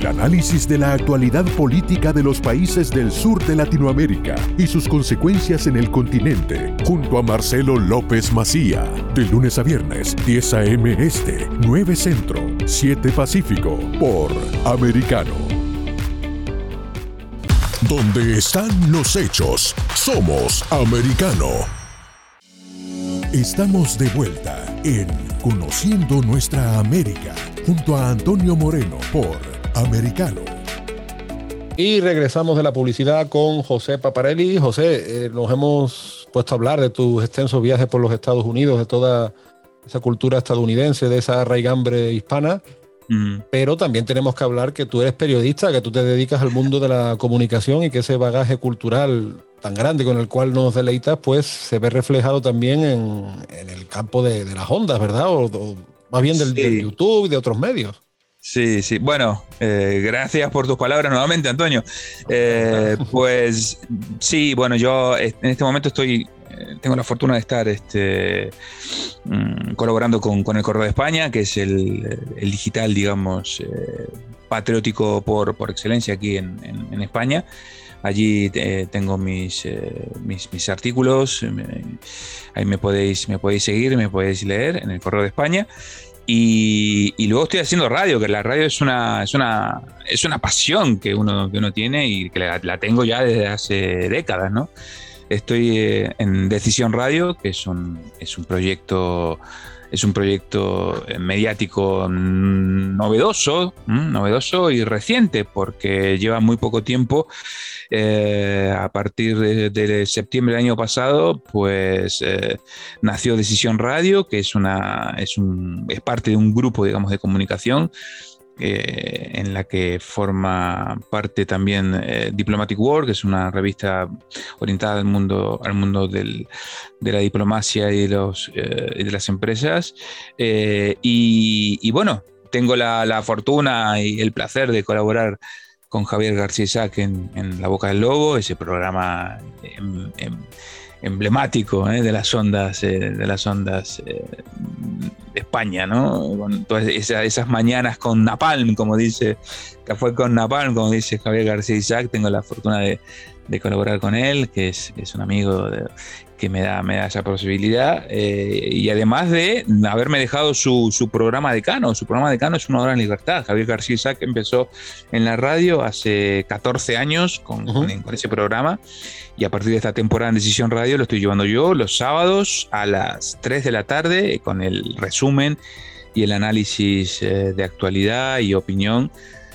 A: El análisis de la actualidad política de los países del sur de Latinoamérica y sus consecuencias en el continente, junto a Marcelo López Macía, de lunes a viernes, 10 a.m. Este, 9 Centro, 7 Pacífico, por Americano. Donde están los hechos, somos Americano. Estamos de vuelta en Conociendo Nuestra América, junto a Antonio Moreno por americano.
B: Y regresamos de la publicidad con José Paparelli. José, eh, nos hemos puesto a hablar de tus extensos viajes por los Estados Unidos, de toda esa cultura estadounidense, de esa raigambre hispana. Mm. Pero también tenemos que hablar que tú eres periodista, que tú te dedicas al mundo de la comunicación y que ese bagaje cultural tan grande con el cual nos deleitas, pues se ve reflejado también en, el campo de, las ondas, ¿verdad? O, más bien del, del YouTube y de otros medios.
C: Sí, sí. Bueno, eh, gracias por tus palabras nuevamente, Antonio. Eh, pues sí, bueno, yo en este momento estoy, eh, tengo la fortuna de estar este, mm, colaborando con, el Correo de España, que es el, digital, digamos, patriótico por, excelencia aquí en, España. Allí tengo mis, mis, artículos, ahí me podéis, me podéis seguir, me podéis leer en el Correo de España. Y, luego estoy haciendo radio, que la radio es una, es una, es una pasión que uno, que uno tiene y que la, tengo ya desde hace décadas, ¿no? Estoy eh, en Decisión Radio, que es un, es un proyecto es un proyecto eh, mediático novedoso, novedoso y reciente, porque lleva muy poco tiempo eh, a partir de, septiembre del año pasado, pues eh, nació Decisión Radio, que es, una, es, un, es parte de un grupo, digamos, de comunicación eh, en la que forma parte también Diplomatic World, que es una revista orientada al mundo, al mundo de la diplomacia y de, los, de las empresas. Y, bueno, tengo la, la, fortuna y el placer de colaborar con Javier García Isaac en, La Boca del Lobo, ese programa em, em, emblemático ¿eh? de las ondas, eh, de las ondas eh, de España, ¿no? Esas, mañanas con Napalm, como dice, que fue con Napalm, como dice Javier García Isaac, tengo la fortuna de, colaborar con él, que es, es un amigo de, que me da, me da esa posibilidad. Eh, y además de haberme dejado su, su, programa decano. Su programa decano es Una Hora en Libertad. Javier García Isaac empezó en la radio hace 14 años con, con, ese programa. Y a partir de esta temporada en Decisión Radio lo estoy llevando yo los sábados a las 3 de la tarde con el resumen y el análisis eh, de actualidad y opinión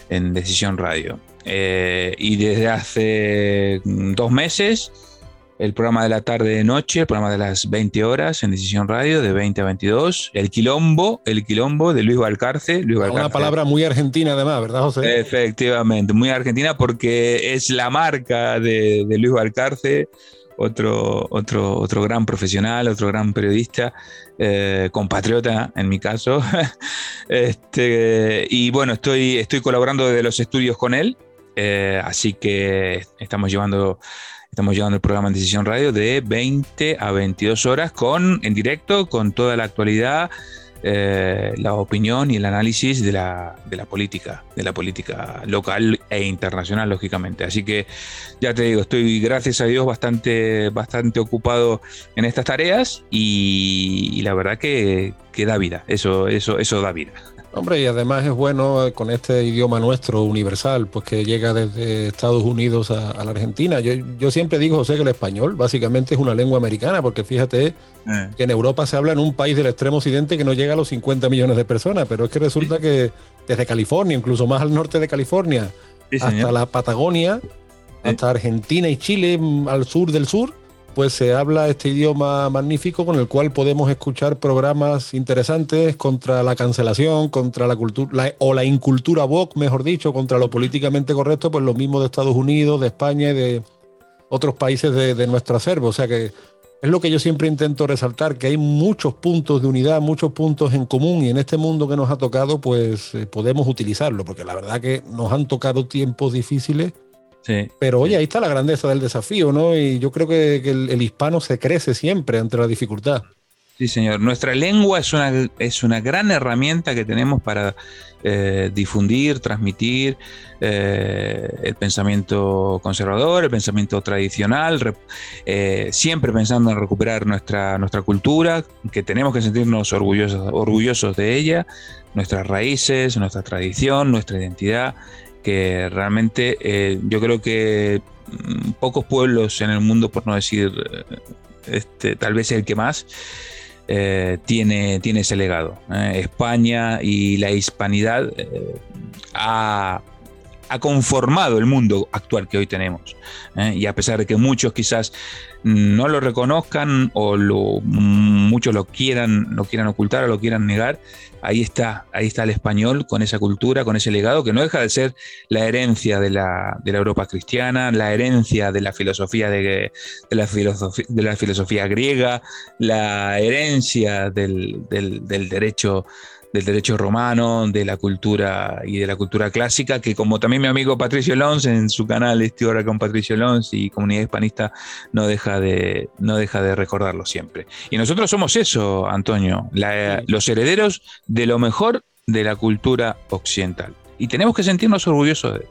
C: en Decisión Radio. Eh, y desde hace dos meses el programa de la tarde de noche, el programa de las 20 horas en Decisión Radio, de 20 a 22. El Quilombo, el Quilombo de Luis Valcarce. Luis
B: Una palabra muy argentina además, ¿verdad, José?
C: Efectivamente, muy argentina porque es la marca de, Luis Valcarce, otro, otro, otro gran profesional, otro gran periodista, eh, compatriota en mi caso. este, y bueno, estoy, estoy colaborando desde los estudios con él, eh, así que estamos llevando Estamos llevando el programa en Decisión Radio de 20 a 22 horas con, en directo con toda la actualidad, eh, la opinión y el análisis de la, de la, política, de la política local e internacional, lógicamente. Así que ya te digo, estoy, gracias a Dios, bastante, bastante ocupado en estas tareas y, la verdad que, que, da vida, eso, eso, eso da vida.
B: Hombre, y además es bueno con este idioma nuestro universal, pues que llega desde Estados Unidos a, la Argentina. Yo, siempre digo, José, que el español básicamente es una lengua americana, porque fíjate eh. que en Europa se habla en un país del extremo occidente que no llega a los 50 millones de personas, pero es que resulta que desde California, incluso más al norte de California, hasta la Patagonia, hasta Argentina y Chile mm, al sur del sur, pues se habla este idioma magnífico con el cual podemos escuchar programas interesantes contra la cancelación, contra la cultura o la incultura woke, mejor dicho, contra lo políticamente correcto, pues lo mismo de Estados Unidos, de España y de otros países de, de nuestro acervo. O sea que es lo que yo siempre intento resaltar, que hay muchos puntos de unidad, muchos puntos en común y en este mundo que nos ha tocado, pues eh, podemos utilizarlo, porque la verdad que nos han tocado tiempos difíciles pero oye, ahí está la grandeza del desafío, ¿no? Y yo creo que, el, hispano se crece siempre ante la dificultad.
C: Sí, señor. Nuestra lengua es una, es una gran herramienta que tenemos para eh, difundir, transmitir eh, el pensamiento conservador, el pensamiento tradicional, eh, siempre pensando en recuperar nuestra, nuestra cultura, que tenemos que sentirnos orgullosos, orgullosos de ella, nuestras raíces, nuestra tradición, nuestra identidad que realmente eh, yo creo que mm, pocos pueblos en el mundo, por no decir eh, este, tal vez el que más, eh, tiene, tiene ese legado. España y la hispanidad ha, conformado el mundo actual que hoy tenemos. Y a pesar de que muchos quizás no lo reconozcan o muchos lo quieran, lo quieran ocultar o lo quieran negar, ahí está, ahí está el español con esa cultura, con ese legado, que no deja de ser la herencia de la, Europa cristiana, la herencia de la filosofía de, la, filosofía, de la filosofía griega, la herencia del, del derecho del derecho romano, de la cultura y de la cultura clásica, que como también mi amigo Patricio Lons en su canal Estoy ahora con Patricio Lons y Comunidad Hispanista no deja de, no deja de recordarlo siempre. Y nosotros somos eso, Antonio, los herederos de lo mejor de la cultura occidental. Y tenemos que sentirnos orgullosos de él.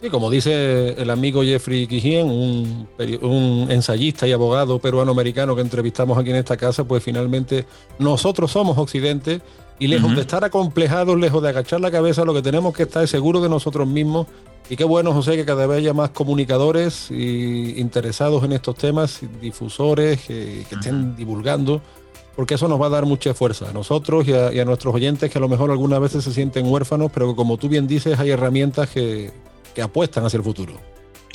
B: Sí, como dice el amigo Jeffrey Quijien, un, un, ensayista y abogado peruano-americano que entrevistamos aquí en esta casa, pues finalmente nosotros somos Occidente y lejos de estar acomplejados, lejos de agachar la cabeza, lo que tenemos que estar es seguros de nosotros mismos. Y qué bueno, José, que cada vez haya más comunicadores y interesados en estos temas, difusores que, estén divulgando, porque eso nos va a dar mucha fuerza a nosotros y a, nuestros oyentes que a lo mejor algunas veces se sienten huérfanos, pero que como tú bien dices, hay herramientas que, apuestan hacia el futuro.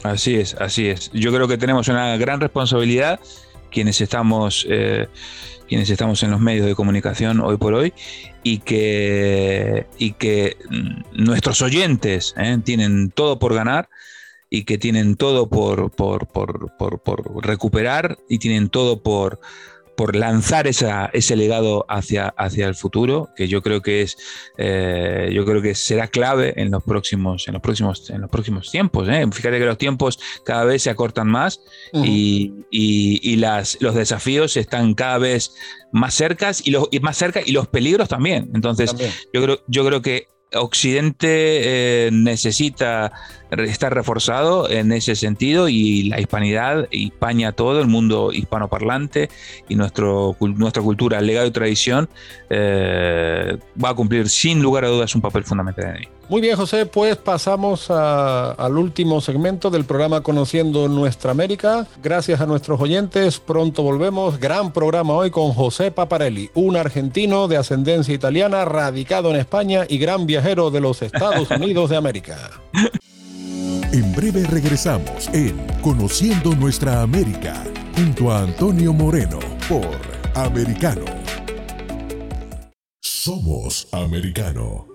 C: Así es, así es. Yo creo que tenemos una gran responsabilidad quienes estamos eh, quienes estamos en los medios de comunicación hoy por hoy y que, y que nuestros oyentes ¿eh? tienen todo por ganar y que tienen todo por, por, por recuperar y tienen todo por, por lanzar esa, ese legado hacia, hacia el futuro, que yo creo que es, eh, yo creo que será clave en los próximos, en los próximos, en los próximos tiempos. ¿eh? Fíjate que los tiempos cada vez se acortan más y, y, las, los desafíos están cada vez más cercas y los y más cerca y los peligros también. Entonces, yo creo, yo creo que Occidente eh, necesita estar reforzado en ese sentido y la hispanidad, España todo, el mundo hispanoparlante y nuestro, nuestra cultura, legado y tradición eh, va a cumplir sin lugar a dudas un papel fundamental en ello.
B: Muy bien, José, pues pasamos al último segmento del programa Conociendo Nuestra América. Gracias a nuestros oyentes, pronto volvemos. Gran programa hoy con José Paparelli, un argentino de ascendencia italiana, radicado en España y gran viajero de los Estados Unidos de América.
A: En breve regresamos en Conociendo Nuestra América, junto a Antonio Moreno, por Americano. Somos Americano.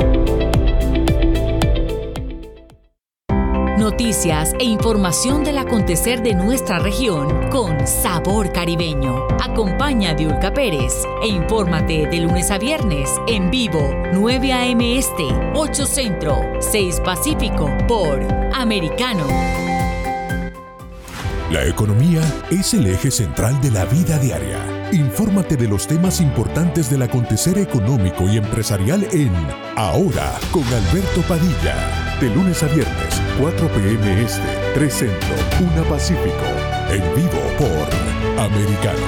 D: Noticias e información del acontecer de nuestra región con sabor caribeño. Acompaña a Diulca Pérez e infórmate de lunes a viernes en vivo 9 a.m. Este, 8 Centro, 6 Pacífico por Americano.
A: La economía es el eje central de la vida diaria. Infórmate de los temas importantes del acontecer económico y empresarial en Ahora con Alberto Padilla de lunes a viernes, 4 p.m. Este, 3 Centro, 1 Pacífico. En vivo por Americano.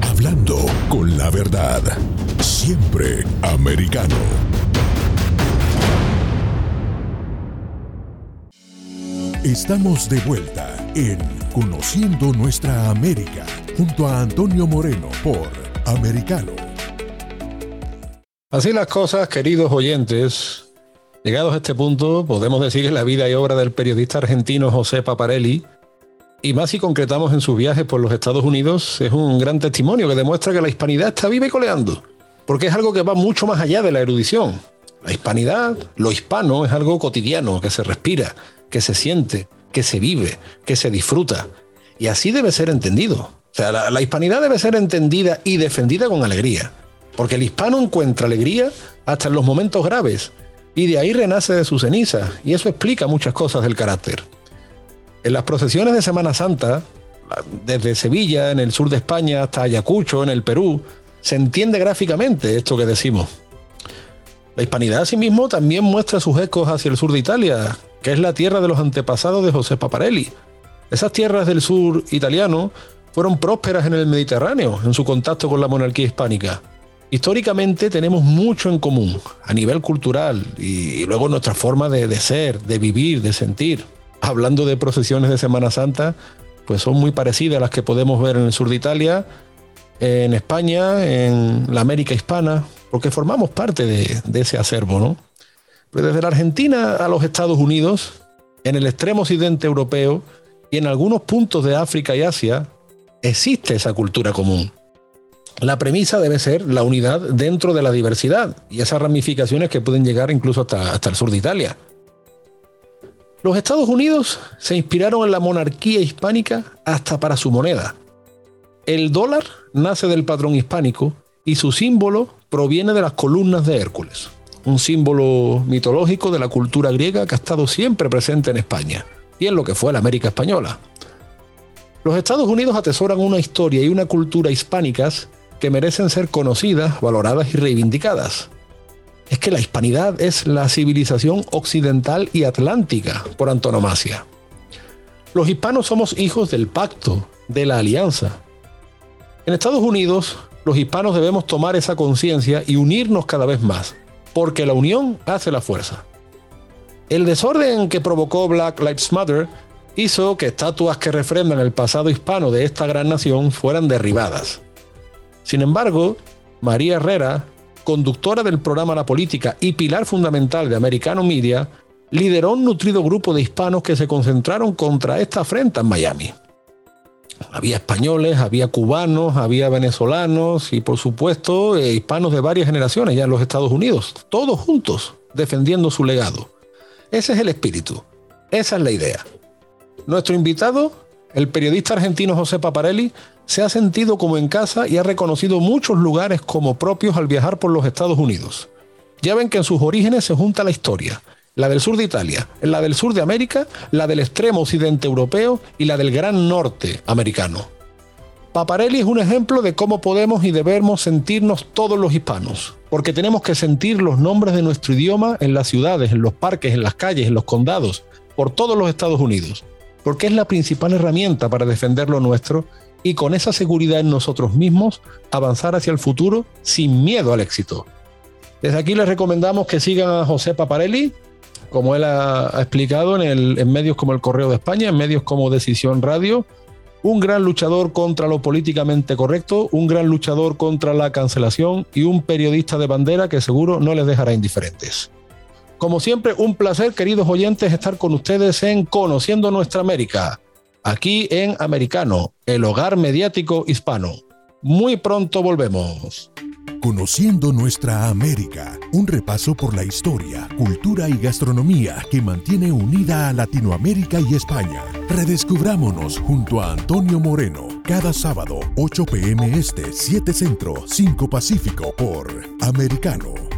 A: Hablando con la verdad. Siempre americano. Estamos de vuelta en Conociendo Nuestra América junto a Antonio Moreno por Americano.
B: Así las cosas, queridos oyentes. Llegados a este punto, podemos decir que la vida y obra del periodista argentino José Paparelli, y más si concretamos en sus viajes por los Estados Unidos, es un gran testimonio que demuestra que la hispanidad está viva y coleando, porque es algo que va mucho más allá de la erudición. La hispanidad, lo hispano, es algo cotidiano, que se respira, que se siente, que se vive, que se disfruta. Y así debe ser entendido. O sea, la, hispanidad debe ser entendida y defendida con alegría porque el hispano encuentra alegría hasta en los momentos graves y de ahí renace de su ceniza y eso explica muchas cosas del carácter. En las procesiones de Semana Santa, desde Sevilla, en el sur de España, hasta Ayacucho, en el Perú, se entiende gráficamente esto que decimos. La hispanidad asimismo también muestra sus ecos hacia el sur de Italia, que es la tierra de los antepasados de José Paparelli. Esas tierras del sur italiano fueron prósperas en el Mediterráneo en su contacto con la monarquía hispánica históricamente tenemos mucho en común a nivel cultural y, luego nuestra forma de, ser, de vivir, de sentir. Hablando de procesiones de Semana Santa, pues son muy parecidas a las que podemos ver en el sur de Italia, en España, en la América hispana, porque formamos parte de, ese acervo, ¿no? Pero desde la Argentina a los Estados Unidos, en el extremo occidente europeo y en algunos puntos de África y Asia, existe esa cultura común la premisa debe ser la unidad dentro de la diversidad y esas ramificaciones que pueden llegar incluso hasta, hasta el sur de Italia. Los Estados Unidos se inspiraron en la monarquía hispánica hasta para su moneda. El dólar nace del patrón hispánico y su símbolo proviene de las columnas de Hércules, un símbolo mitológico de la cultura griega que ha estado siempre presente en España y en lo que fue la América española. Los Estados Unidos atesoran una historia y una cultura hispánicas que merecen ser conocidas, valoradas y reivindicadas. Es que la hispanidad es la civilización occidental y atlántica por antonomasia. Los hispanos somos hijos del pacto, de la alianza. En Estados Unidos, los hispanos debemos tomar esa conciencia y unirnos cada vez más, porque la unión hace la fuerza. El desorden que provocó Black Lives Matter hizo que estatuas que refrendan el pasado hispano de esta gran nación fueran derribadas. Sin embargo, María Herrera, conductora del programa La Política y pilar fundamental de Americano Media, lideró un nutrido grupo de hispanos que se concentraron contra esta afrenta en Miami. Había españoles, había cubanos, había venezolanos y por supuesto eh, hispanos de varias generaciones ya en los Estados Unidos, todos juntos defendiendo su legado. Ese es el espíritu, esa es la idea. Nuestro invitado, el periodista argentino José Paparelli, se ha sentido como en casa y ha reconocido muchos lugares como propios al viajar por los Estados Unidos. Ya ven que en sus orígenes se junta la historia la del sur de Italia, la del sur de América, la del extremo occidente europeo y la del gran norte americano. Paparelli es un ejemplo de cómo podemos y debemos sentirnos todos los hispanos, porque tenemos que sentir los nombres de nuestro idioma en las ciudades, en los parques, en las calles, en los condados, por todos los Estados Unidos, porque es la principal herramienta para defender lo nuestro y con esa seguridad en nosotros mismos avanzar hacia el futuro sin miedo al éxito. Desde aquí les recomendamos que sigan a José Paparelli, como él ha, explicado en, medios como el Correo de España, en medios como Decisión Radio, un gran luchador contra lo políticamente correcto, un gran luchador contra la cancelación y un periodista de bandera que seguro no les dejará indiferentes. Como siempre, un placer, queridos oyentes, estar con ustedes en Conociendo Nuestra América, aquí en Americano, el hogar mediático hispano. Muy pronto volvemos.
A: Conociendo nuestra América, un repaso por la historia, cultura y gastronomía que mantiene unida a Latinoamérica y España. Redescubrámonos junto a Antonio Moreno, cada sábado, 8 pm este, 7 centro, 5 pacífico por Americano.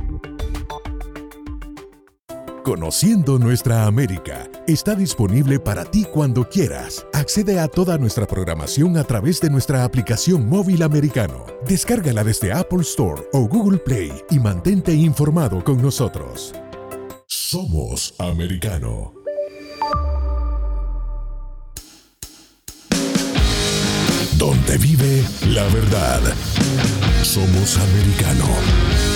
A: Conociendo nuestra América está disponible para ti cuando quieras. Accede a toda nuestra programación a través de nuestra aplicación móvil americano. Descárgala desde Apple Store o Google Play y mantente informado con nosotros. Somos americano. Donde vive la verdad. Somos americano.